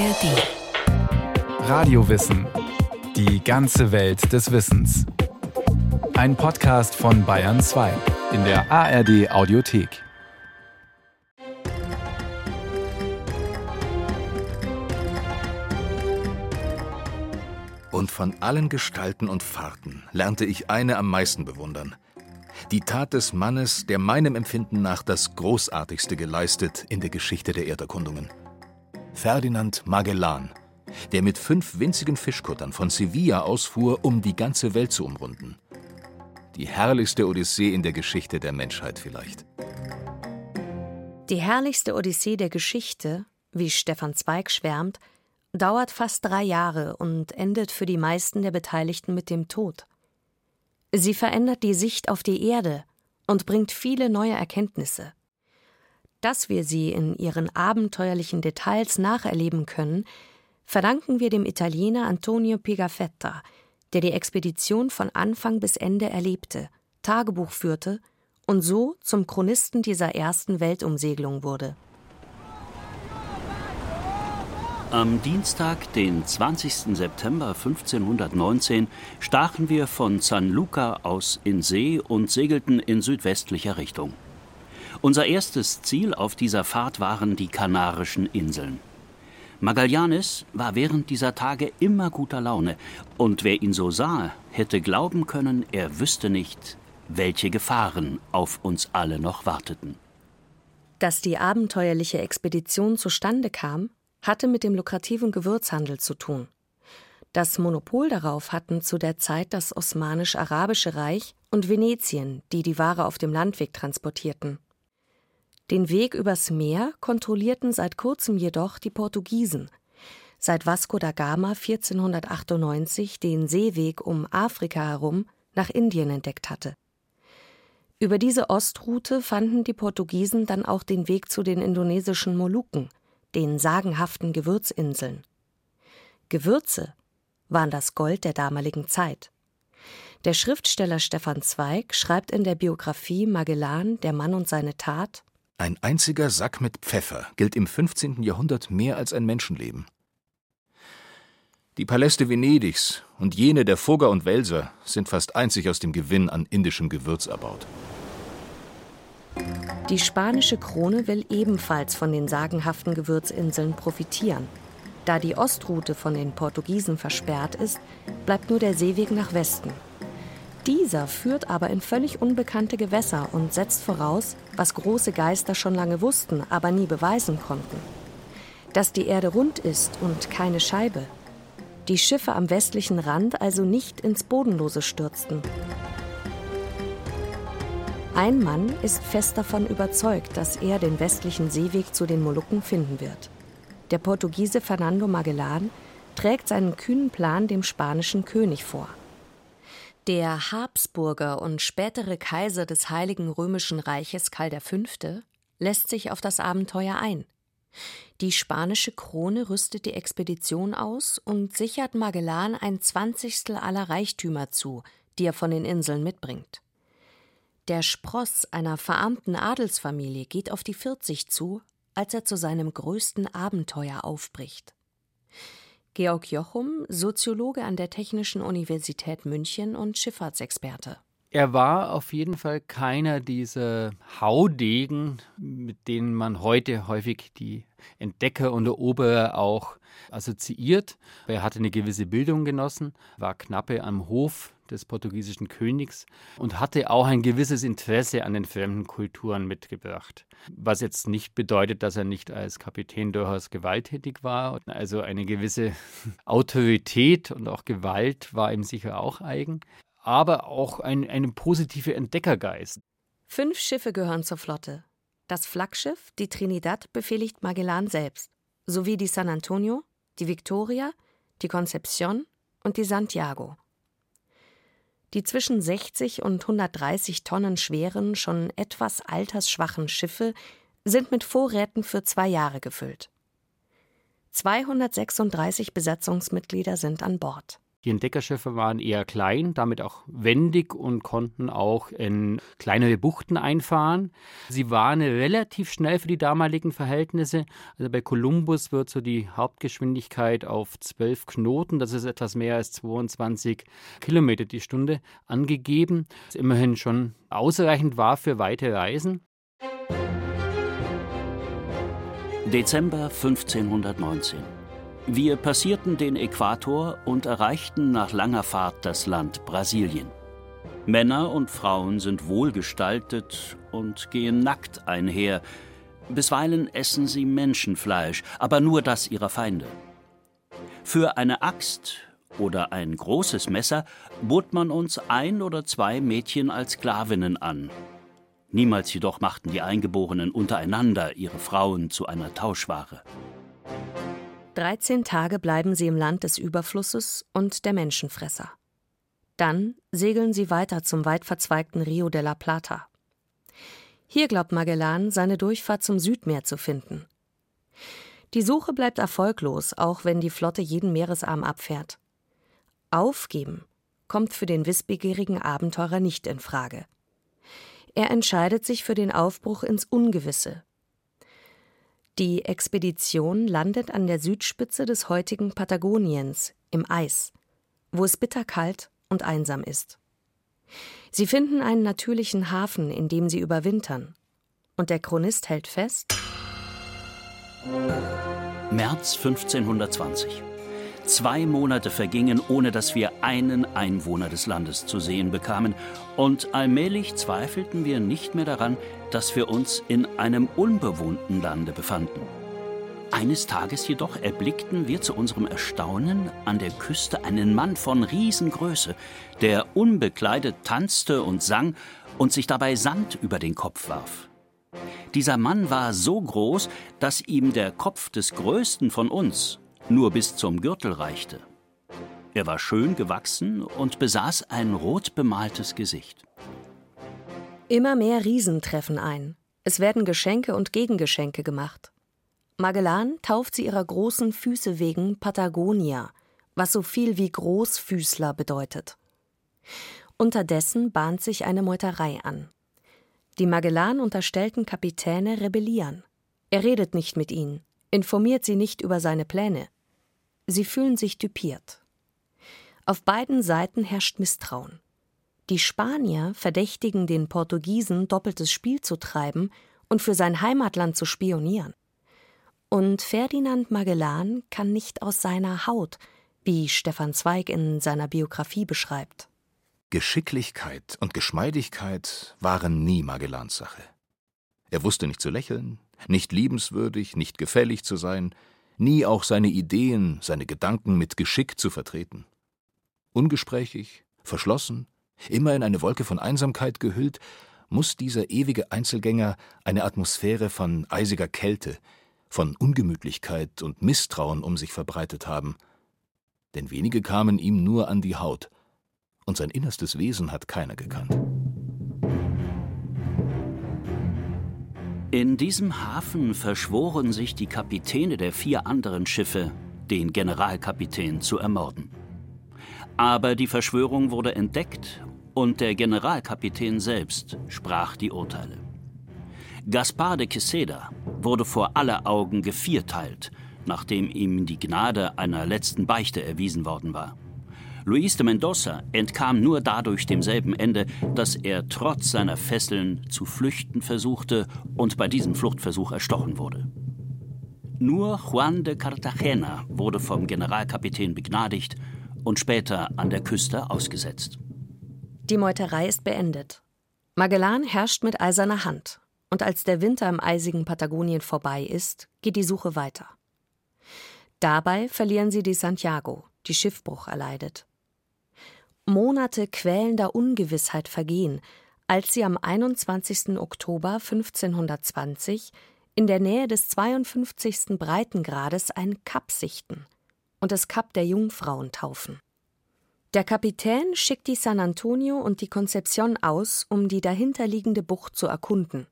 ARD. Radiowissen. Die ganze Welt des Wissens. Ein Podcast von Bayern 2 in der ARD Audiothek. Und von allen Gestalten und Fahrten lernte ich eine am meisten bewundern. Die Tat des Mannes, der meinem Empfinden nach das Großartigste geleistet in der Geschichte der Erderkundungen. Ferdinand Magellan, der mit fünf winzigen Fischkuttern von Sevilla ausfuhr, um die ganze Welt zu umrunden. Die herrlichste Odyssee in der Geschichte der Menschheit vielleicht. Die herrlichste Odyssee der Geschichte, wie Stefan Zweig schwärmt, dauert fast drei Jahre und endet für die meisten der Beteiligten mit dem Tod. Sie verändert die Sicht auf die Erde und bringt viele neue Erkenntnisse. Dass wir sie in ihren abenteuerlichen Details nacherleben können, verdanken wir dem Italiener Antonio Pigafetta, der die Expedition von Anfang bis Ende erlebte, Tagebuch führte und so zum Chronisten dieser ersten Weltumsegelung wurde. Am Dienstag, den 20. September 1519, stachen wir von San Luca aus in See und segelten in südwestlicher Richtung. Unser erstes Ziel auf dieser Fahrt waren die Kanarischen Inseln. Magallanes war während dieser Tage immer guter Laune, und wer ihn so sah, hätte glauben können, er wüsste nicht, welche Gefahren auf uns alle noch warteten. Dass die abenteuerliche Expedition zustande kam, hatte mit dem lukrativen Gewürzhandel zu tun. Das Monopol darauf hatten zu der Zeit das Osmanisch-Arabische Reich und Venetien, die die Ware auf dem Landweg transportierten. Den Weg übers Meer kontrollierten seit kurzem jedoch die Portugiesen. Seit Vasco da Gama 1498 den Seeweg um Afrika herum nach Indien entdeckt hatte. Über diese Ostroute fanden die Portugiesen dann auch den Weg zu den indonesischen Molukken, den sagenhaften Gewürzinseln. Gewürze waren das Gold der damaligen Zeit. Der Schriftsteller Stefan Zweig schreibt in der Biografie Magellan, der Mann und seine Tat Ein einziger Sack mit Pfeffer gilt im 15. Jahrhundert mehr als ein Menschenleben. Die Paläste Venedigs und jene der Fugger und Welser sind fast einzig aus dem Gewinn an indischem Gewürz erbaut. Die spanische Krone will ebenfalls von den sagenhaften Gewürzinseln profitieren. Da die Ostroute von den Portugiesen versperrt ist, bleibt nur der Seeweg nach Westen. Dieser führt aber in völlig unbekannte Gewässer und setzt voraus, was große Geister schon lange wussten, aber nie beweisen konnten. Dass die Erde rund ist und keine Scheibe. Die Schiffe am westlichen Rand also nicht ins Bodenlose stürzten. Ein Mann ist fest davon überzeugt, dass er den westlichen Seeweg zu den Molukken finden wird. Der Portugiese Fernando Magellan trägt seinen kühnen Plan dem spanischen König vor. Der Habsburger und spätere Kaiser des Heiligen Römischen Reiches Karl V. lässt sich auf das Abenteuer ein. Die spanische Krone rüstet die Expedition aus und sichert Magellan ein Zwanzigstel aller Reichtümer zu, die er von den Inseln mitbringt. Der Spross einer verarmten Adelsfamilie geht auf die 40 zu, als er zu seinem größten Abenteuer aufbricht. Georg Jochum, Soziologe an der Technischen Universität München und Schifffahrtsexperte. Er war auf jeden Fall keiner dieser Haudegen, mit denen man heute häufig die Entdecker und Eroberer auch assoziiert. Er hatte eine gewisse Bildung genossen, war knappe am Hof des portugiesischen Königs und hatte auch ein gewisses Interesse an den fremden Kulturen mitgebracht. Was jetzt nicht bedeutet, dass er nicht als Kapitän durchaus gewalttätig war. Also eine gewisse Autorität und auch Gewalt war ihm sicher auch eigen aber auch ein, ein positiver Entdeckergeist. Fünf Schiffe gehören zur Flotte. Das Flaggschiff, die Trinidad, befehligt Magellan selbst, sowie die San Antonio, die Victoria, die Concepción und die Santiago. Die zwischen 60 und 130 Tonnen schweren, schon etwas altersschwachen Schiffe sind mit Vorräten für zwei Jahre gefüllt. 236 Besatzungsmitglieder sind an Bord. Die Entdeckerschiffe waren eher klein, damit auch wendig und konnten auch in kleinere Buchten einfahren. Sie waren relativ schnell für die damaligen Verhältnisse. Also bei Kolumbus wird so die Hauptgeschwindigkeit auf 12 Knoten, das ist etwas mehr als 22 Kilometer die Stunde, angegeben. Was immerhin schon ausreichend war für weite Reisen. Dezember 1519. Wir passierten den Äquator und erreichten nach langer Fahrt das Land Brasilien. Männer und Frauen sind wohlgestaltet und gehen nackt einher. Bisweilen essen sie Menschenfleisch, aber nur das ihrer Feinde. Für eine Axt oder ein großes Messer bot man uns ein oder zwei Mädchen als Sklavinnen an. Niemals jedoch machten die Eingeborenen untereinander ihre Frauen zu einer Tauschware. 13 Tage bleiben sie im Land des Überflusses und der Menschenfresser. Dann segeln sie weiter zum weit verzweigten Rio de la Plata. Hier glaubt Magellan, seine Durchfahrt zum Südmeer zu finden. Die Suche bleibt erfolglos, auch wenn die Flotte jeden Meeresarm abfährt. Aufgeben kommt für den wissbegierigen Abenteurer nicht in Frage. Er entscheidet sich für den Aufbruch ins Ungewisse, die Expedition landet an der Südspitze des heutigen Patagoniens im Eis, wo es bitterkalt und einsam ist. Sie finden einen natürlichen Hafen, in dem sie überwintern. Und der Chronist hält fest. März 1520. Zwei Monate vergingen, ohne dass wir einen Einwohner des Landes zu sehen bekamen, und allmählich zweifelten wir nicht mehr daran, dass wir uns in einem unbewohnten Lande befanden. Eines Tages jedoch erblickten wir zu unserem Erstaunen an der Küste einen Mann von Riesengröße, der unbekleidet tanzte und sang und sich dabei Sand über den Kopf warf. Dieser Mann war so groß, dass ihm der Kopf des Größten von uns nur bis zum Gürtel reichte. Er war schön gewachsen und besaß ein rot bemaltes Gesicht. Immer mehr Riesen treffen ein. Es werden Geschenke und Gegengeschenke gemacht. Magellan tauft sie ihrer großen Füße wegen Patagonia, was so viel wie Großfüßler bedeutet. Unterdessen bahnt sich eine Meuterei an. Die Magellan unterstellten Kapitäne rebellieren. Er redet nicht mit ihnen, informiert sie nicht über seine Pläne. Sie fühlen sich düpiert. Auf beiden Seiten herrscht Misstrauen. Die Spanier verdächtigen den Portugiesen, doppeltes Spiel zu treiben und für sein Heimatland zu spionieren. Und Ferdinand Magellan kann nicht aus seiner Haut, wie Stefan Zweig in seiner Biografie beschreibt. Geschicklichkeit und Geschmeidigkeit waren nie Magellans Sache. Er wusste nicht zu lächeln, nicht liebenswürdig, nicht gefällig zu sein, nie auch seine Ideen, seine Gedanken mit Geschick zu vertreten. Ungesprächig, verschlossen, immer in eine Wolke von Einsamkeit gehüllt, muss dieser ewige Einzelgänger eine Atmosphäre von eisiger Kälte, von Ungemütlichkeit und Misstrauen um sich verbreitet haben. Denn wenige kamen ihm nur an die Haut, und sein innerstes Wesen hat keiner gekannt. In diesem Hafen verschworen sich die Kapitäne der vier anderen Schiffe, den Generalkapitän zu ermorden. Aber die Verschwörung wurde entdeckt und der Generalkapitän selbst sprach die Urteile. Gaspar de Queseda wurde vor aller Augen gevierteilt, nachdem ihm die Gnade einer letzten Beichte erwiesen worden war. Luis de Mendoza entkam nur dadurch demselben Ende, dass er trotz seiner Fesseln zu flüchten versuchte und bei diesem Fluchtversuch erstochen wurde. Nur Juan de Cartagena wurde vom Generalkapitän begnadigt und später an der Küste ausgesetzt. Die Meuterei ist beendet. Magellan herrscht mit eiserner Hand, und als der Winter im eisigen Patagonien vorbei ist, geht die Suche weiter. Dabei verlieren sie die Santiago, die Schiffbruch erleidet. Monate quälender Ungewissheit vergehen, als sie am 21. Oktober 1520 in der Nähe des 52. Breitengrades ein Kap sichten und das Kap der Jungfrauen taufen. Der Kapitän schickt die San Antonio und die Concepción aus, um die dahinterliegende Bucht zu erkunden.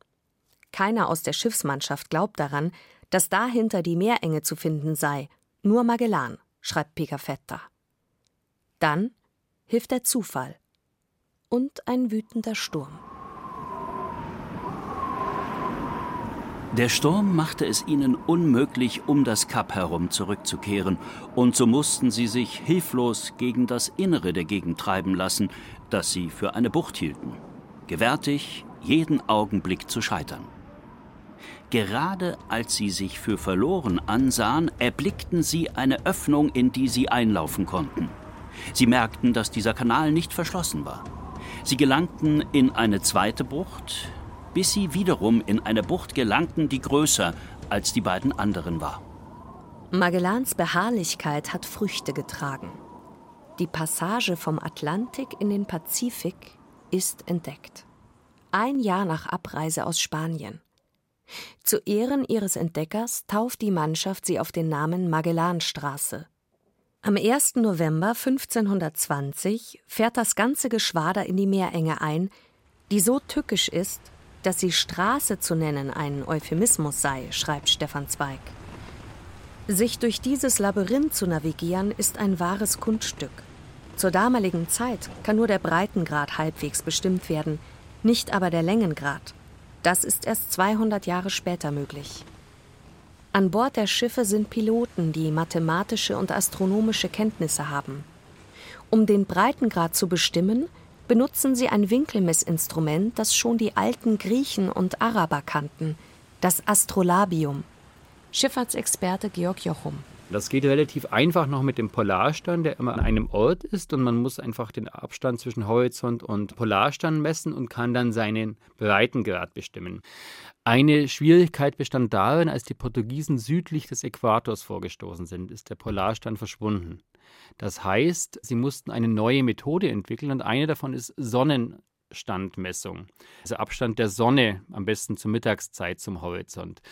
Keiner aus der Schiffsmannschaft glaubt daran, dass dahinter die Meerenge zu finden sei, nur Magellan, schreibt Picafetta. Dann hilft der Zufall und ein wütender Sturm. Der Sturm machte es ihnen unmöglich, um das Kap herum zurückzukehren, und so mussten sie sich hilflos gegen das Innere der Gegend treiben lassen, das sie für eine Bucht hielten, gewärtig, jeden Augenblick zu scheitern. Gerade als sie sich für verloren ansahen, erblickten sie eine Öffnung, in die sie einlaufen konnten. Sie merkten, dass dieser Kanal nicht verschlossen war. Sie gelangten in eine zweite Bucht, bis sie wiederum in eine Bucht gelangten, die größer als die beiden anderen war. Magellans Beharrlichkeit hat Früchte getragen. Die Passage vom Atlantik in den Pazifik ist entdeckt. Ein Jahr nach Abreise aus Spanien. Zu Ehren ihres Entdeckers tauft die Mannschaft sie auf den Namen Magellanstraße. Am 1. November 1520 fährt das ganze Geschwader in die Meerenge ein, die so tückisch ist, dass sie Straße zu nennen ein Euphemismus sei, schreibt Stefan Zweig. Sich durch dieses Labyrinth zu navigieren, ist ein wahres Kunststück. Zur damaligen Zeit kann nur der Breitengrad halbwegs bestimmt werden, nicht aber der Längengrad. Das ist erst 200 Jahre später möglich. An Bord der Schiffe sind Piloten, die mathematische und astronomische Kenntnisse haben. Um den Breitengrad zu bestimmen, benutzen sie ein Winkelmessinstrument, das schon die alten Griechen und Araber kannten, das Astrolabium. Schifffahrtsexperte Georg Jochum. Das geht relativ einfach noch mit dem Polarstern, der immer an einem Ort ist und man muss einfach den Abstand zwischen Horizont und Polarstern messen und kann dann seinen Breitengrad bestimmen. Eine Schwierigkeit bestand darin, als die Portugiesen südlich des Äquators vorgestoßen sind, ist der Polarstern verschwunden. Das heißt, sie mussten eine neue Methode entwickeln und eine davon ist Sonnenstandmessung. Also Abstand der Sonne am besten zur Mittagszeit zum Horizont.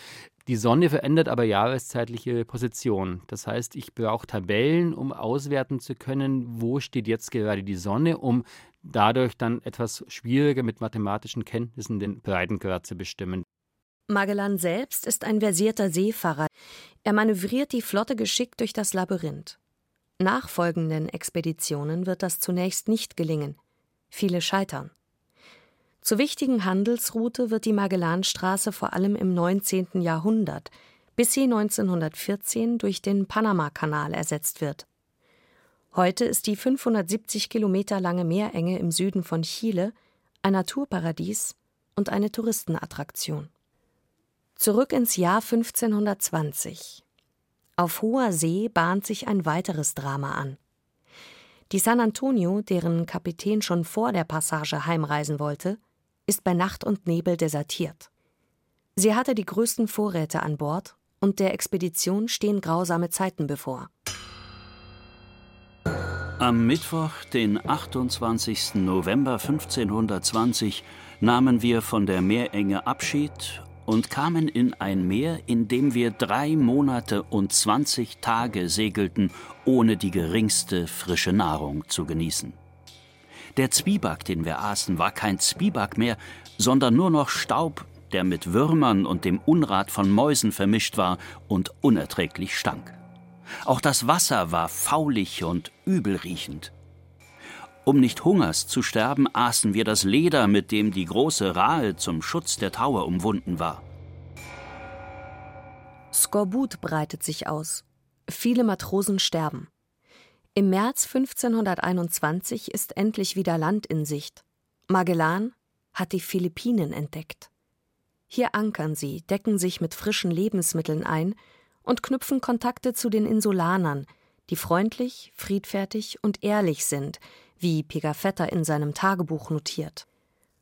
Die Sonne verändert aber jahreszeitlich ihre Position. Das heißt, ich brauche Tabellen, um auswerten zu können, wo steht jetzt gerade die Sonne, um dadurch dann etwas schwieriger mit mathematischen Kenntnissen den Breitengrad zu bestimmen. Magellan selbst ist ein versierter Seefahrer. Er manövriert die Flotte geschickt durch das Labyrinth. Nachfolgenden Expeditionen wird das zunächst nicht gelingen. Viele scheitern. Zur wichtigen Handelsroute wird die Magellanstraße vor allem im 19. Jahrhundert, bis sie 1914 durch den Panamakanal ersetzt wird. Heute ist die 570 Kilometer lange Meerenge im Süden von Chile ein Naturparadies und eine Touristenattraktion. Zurück ins Jahr 1520. Auf hoher See bahnt sich ein weiteres Drama an. Die San Antonio, deren Kapitän schon vor der Passage heimreisen wollte, ist bei Nacht und Nebel desertiert. Sie hatte die größten Vorräte an Bord und der Expedition stehen grausame Zeiten bevor. Am Mittwoch, den 28. November 1520, nahmen wir von der Meerenge Abschied und kamen in ein Meer, in dem wir drei Monate und zwanzig Tage segelten, ohne die geringste frische Nahrung zu genießen. Der Zwieback, den wir aßen, war kein Zwieback mehr, sondern nur noch Staub, der mit Würmern und dem Unrat von Mäusen vermischt war und unerträglich stank. Auch das Wasser war faulig und übelriechend. Um nicht Hungers zu sterben, aßen wir das Leder, mit dem die große Rahe zum Schutz der Taue umwunden war. Skorbut breitet sich aus. Viele Matrosen sterben. Im März 1521 ist endlich wieder Land in Sicht. Magellan hat die Philippinen entdeckt. Hier ankern sie, decken sich mit frischen Lebensmitteln ein und knüpfen Kontakte zu den Insulanern, die freundlich, friedfertig und ehrlich sind, wie Pigafetta in seinem Tagebuch notiert.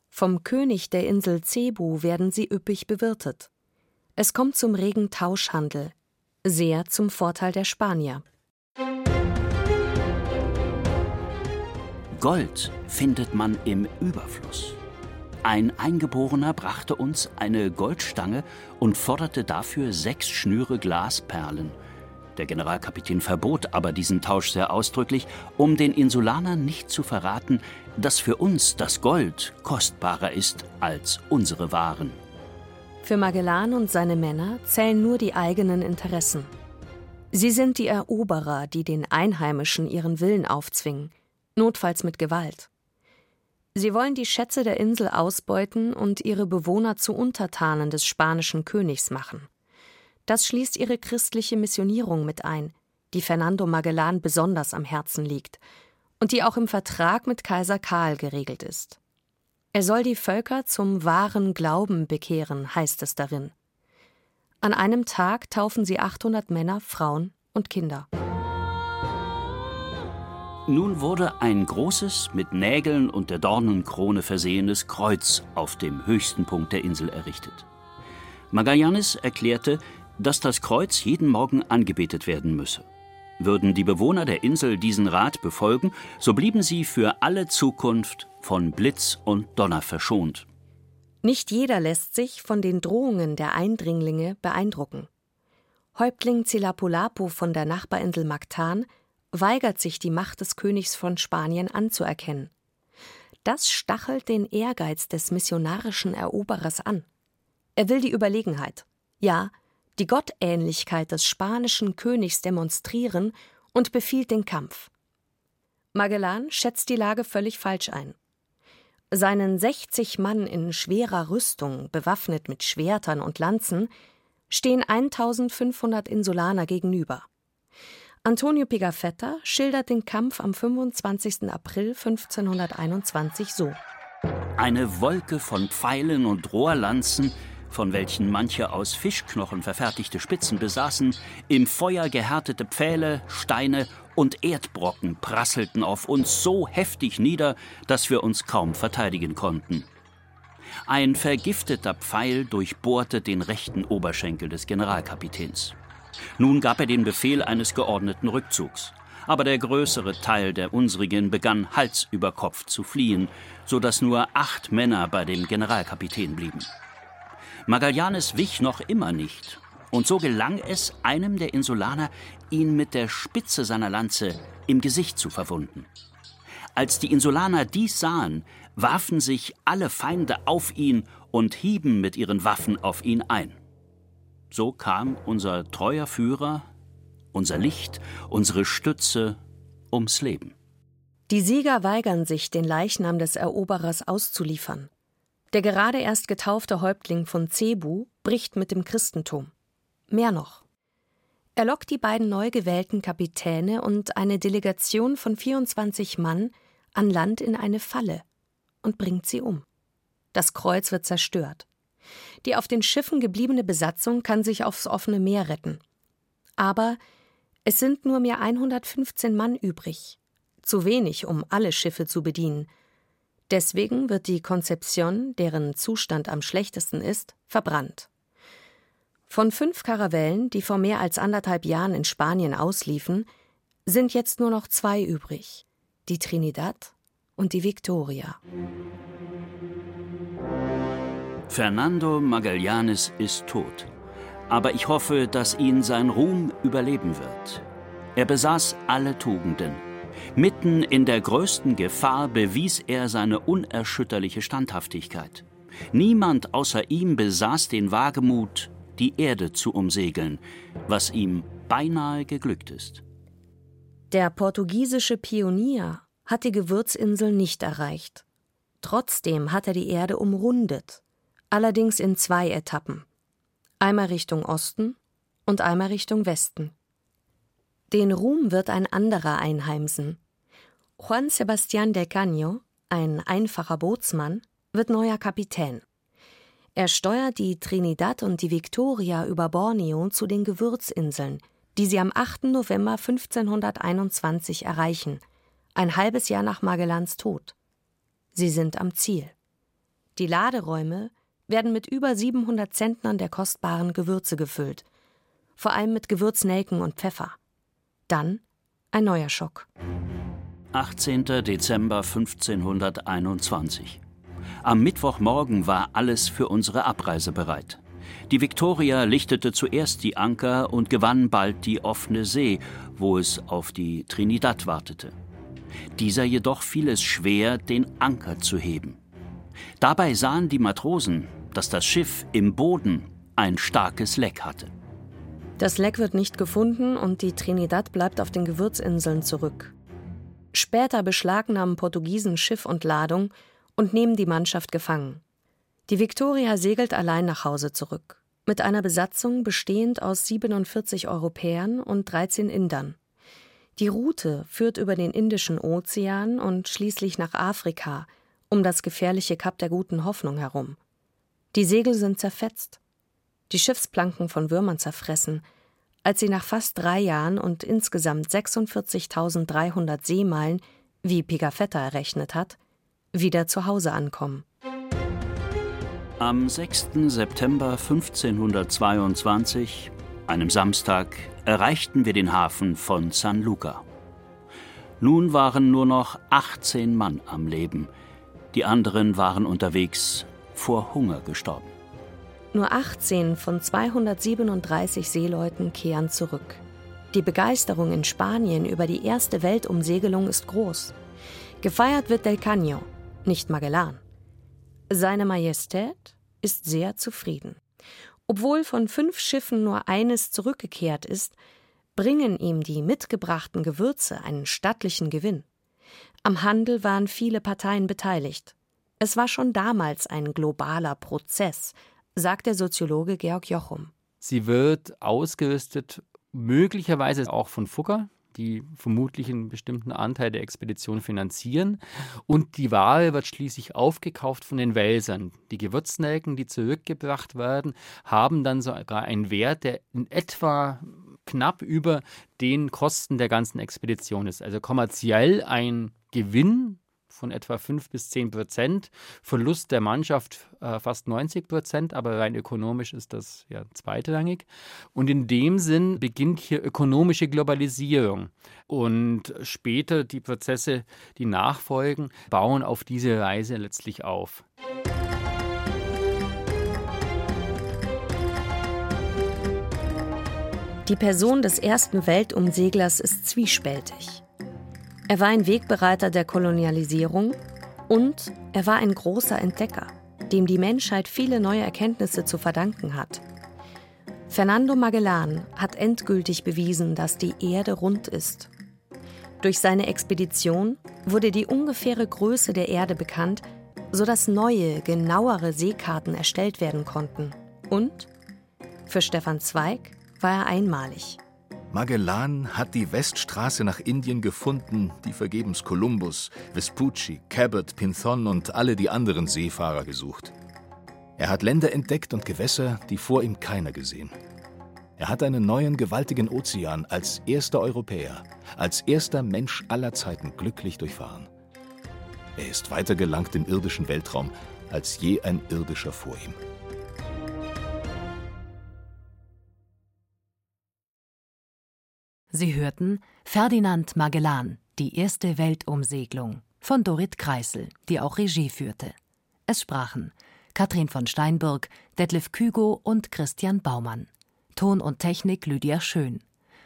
Vom König der Insel Cebu werden sie üppig bewirtet. Es kommt zum regen Tauschhandel, sehr zum Vorteil der Spanier. Gold findet man im Überfluss. Ein Eingeborener brachte uns eine Goldstange und forderte dafür sechs Schnüre Glasperlen – der Generalkapitän verbot aber diesen Tausch sehr ausdrücklich, um den Insulanern nicht zu verraten, dass für uns das Gold kostbarer ist als unsere Waren. Für Magellan und seine Männer zählen nur die eigenen Interessen. Sie sind die Eroberer, die den Einheimischen ihren Willen aufzwingen, notfalls mit Gewalt. Sie wollen die Schätze der Insel ausbeuten und ihre Bewohner zu Untertanen des spanischen Königs machen. Das schließt ihre christliche Missionierung mit ein, die Fernando Magellan besonders am Herzen liegt und die auch im Vertrag mit Kaiser Karl geregelt ist. Er soll die Völker zum wahren Glauben bekehren, heißt es darin. An einem Tag taufen sie 800 Männer, Frauen und Kinder. Nun wurde ein großes, mit Nägeln und der Dornenkrone versehenes Kreuz auf dem höchsten Punkt der Insel errichtet. Magallanes erklärte, dass das Kreuz jeden Morgen angebetet werden müsse. Würden die Bewohner der Insel diesen Rat befolgen, so blieben sie für alle Zukunft von Blitz und Donner verschont. Nicht jeder lässt sich von den Drohungen der Eindringlinge beeindrucken. Häuptling Zilapulapu von der Nachbarinsel Mactan weigert sich, die Macht des Königs von Spanien anzuerkennen. Das stachelt den Ehrgeiz des missionarischen Eroberers an. Er will die Überlegenheit, ja, die Gottähnlichkeit des spanischen Königs demonstrieren und befiehlt den Kampf. Magellan schätzt die Lage völlig falsch ein. Seinen 60 Mann in schwerer Rüstung, bewaffnet mit Schwertern und Lanzen, stehen 1500 Insulaner gegenüber. Antonio Pigafetta schildert den Kampf am 25. April 1521 so: Eine Wolke von Pfeilen und Rohrlanzen von welchen manche aus Fischknochen verfertigte Spitzen besaßen, im Feuer gehärtete Pfähle, Steine und Erdbrocken prasselten auf uns so heftig nieder, dass wir uns kaum verteidigen konnten. Ein vergifteter Pfeil durchbohrte den rechten Oberschenkel des Generalkapitäns. Nun gab er den Befehl eines geordneten Rückzugs. Aber der größere Teil der unsrigen begann Hals über Kopf zu fliehen, so dass nur acht Männer bei dem Generalkapitän blieben. Magallanes wich noch immer nicht. Und so gelang es einem der Insulaner, ihn mit der Spitze seiner Lanze im Gesicht zu verwunden. Als die Insulaner dies sahen, warfen sich alle Feinde auf ihn und hieben mit ihren Waffen auf ihn ein. So kam unser treuer Führer, unser Licht, unsere Stütze ums Leben. Die Sieger weigern sich, den Leichnam des Eroberers auszuliefern. Der gerade erst getaufte Häuptling von Cebu bricht mit dem Christentum. Mehr noch. Er lockt die beiden neu gewählten Kapitäne und eine Delegation von 24 Mann an Land in eine Falle und bringt sie um. Das Kreuz wird zerstört. Die auf den Schiffen gebliebene Besatzung kann sich aufs offene Meer retten. Aber es sind nur mehr 115 Mann übrig. Zu wenig, um alle Schiffe zu bedienen. Deswegen wird die Konzeption, deren Zustand am schlechtesten ist, verbrannt. Von fünf Karavellen, die vor mehr als anderthalb Jahren in Spanien ausliefen, sind jetzt nur noch zwei übrig: die Trinidad und die Victoria. Fernando Magallanes ist tot. Aber ich hoffe, dass ihn sein Ruhm überleben wird. Er besaß alle Tugenden. Mitten in der größten Gefahr bewies er seine unerschütterliche Standhaftigkeit. Niemand außer ihm besaß den Wagemut, die Erde zu umsegeln, was ihm beinahe geglückt ist. Der portugiesische Pionier hat die Gewürzinsel nicht erreicht. Trotzdem hat er die Erde umrundet, allerdings in zwei Etappen. Einmal Richtung Osten und einmal Richtung Westen. Den Ruhm wird ein anderer einheimsen. Juan Sebastián del Caño, ein einfacher Bootsmann, wird neuer Kapitän. Er steuert die Trinidad und die Victoria über Borneo zu den Gewürzinseln, die sie am 8. November 1521 erreichen, ein halbes Jahr nach Magellans Tod. Sie sind am Ziel. Die Laderäume werden mit über 700 Zentnern der kostbaren Gewürze gefüllt, vor allem mit Gewürznelken und Pfeffer. Dann ein neuer Schock. 18. Dezember 1521. Am Mittwochmorgen war alles für unsere Abreise bereit. Die Victoria lichtete zuerst die Anker und gewann bald die offene See, wo es auf die Trinidad wartete. Dieser jedoch fiel es schwer, den Anker zu heben. Dabei sahen die Matrosen, dass das Schiff im Boden ein starkes Leck hatte. Das Leck wird nicht gefunden und die Trinidad bleibt auf den Gewürzinseln zurück. Später beschlagnahmen Portugiesen Schiff und Ladung und nehmen die Mannschaft gefangen. Die Victoria segelt allein nach Hause zurück, mit einer Besatzung bestehend aus 47 Europäern und 13 Indern. Die Route führt über den Indischen Ozean und schließlich nach Afrika, um das gefährliche Kap der Guten Hoffnung herum. Die Segel sind zerfetzt, die Schiffsplanken von Würmern zerfressen, als sie nach fast drei Jahren und insgesamt 46.300 Seemeilen, wie Pigafetta errechnet hat, wieder zu Hause ankommen. Am 6. September 1522, einem Samstag, erreichten wir den Hafen von San Luca. Nun waren nur noch 18 Mann am Leben. Die anderen waren unterwegs vor Hunger gestorben. Nur 18 von 237 Seeleuten kehren zurück. Die Begeisterung in Spanien über die erste Weltumsegelung ist groß. Gefeiert wird Del Caño, nicht Magellan. Seine Majestät ist sehr zufrieden. Obwohl von fünf Schiffen nur eines zurückgekehrt ist, bringen ihm die mitgebrachten Gewürze einen stattlichen Gewinn. Am Handel waren viele Parteien beteiligt. Es war schon damals ein globaler Prozess, sagt der Soziologe Georg Jochum. Sie wird ausgerüstet, möglicherweise auch von Fugger, die vermutlich einen bestimmten Anteil der Expedition finanzieren. Und die Ware wird schließlich aufgekauft von den Welsern. Die Gewürznelken, die zurückgebracht werden, haben dann sogar einen Wert, der in etwa knapp über den Kosten der ganzen Expedition ist. Also kommerziell ein Gewinn von etwa 5 bis 10 Prozent. Verlust der Mannschaft äh, fast 90 Prozent, aber rein ökonomisch ist das ja zweitrangig. Und in dem Sinn beginnt hier ökonomische Globalisierung. Und später die Prozesse, die nachfolgen, bauen auf diese Reise letztlich auf. Die Person des ersten Weltumseglers ist zwiespältig. Er war ein Wegbereiter der Kolonialisierung und er war ein großer Entdecker, dem die Menschheit viele neue Erkenntnisse zu verdanken hat. Fernando Magellan hat endgültig bewiesen, dass die Erde rund ist. Durch seine Expedition wurde die ungefähre Größe der Erde bekannt, sodass neue, genauere Seekarten erstellt werden konnten. Und für Stefan Zweig war er einmalig. Magellan hat die Weststraße nach Indien gefunden, die vergebens Kolumbus, Vespucci, Cabot, Pinthon und alle die anderen Seefahrer gesucht. Er hat Länder entdeckt und Gewässer, die vor ihm keiner gesehen. Er hat einen neuen gewaltigen Ozean als erster Europäer, als erster Mensch aller Zeiten glücklich durchfahren. Er ist weiter gelangt im irdischen Weltraum als je ein irdischer vor ihm. Sie hörten Ferdinand Magellan, die erste Weltumsegelung von Dorit Kreisel, die auch Regie führte. Es sprachen Katrin von Steinburg, Detlef Kügo und Christian Baumann. Ton und Technik Lydia Schön.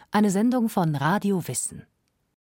Eine Sendung von Radio Wissen.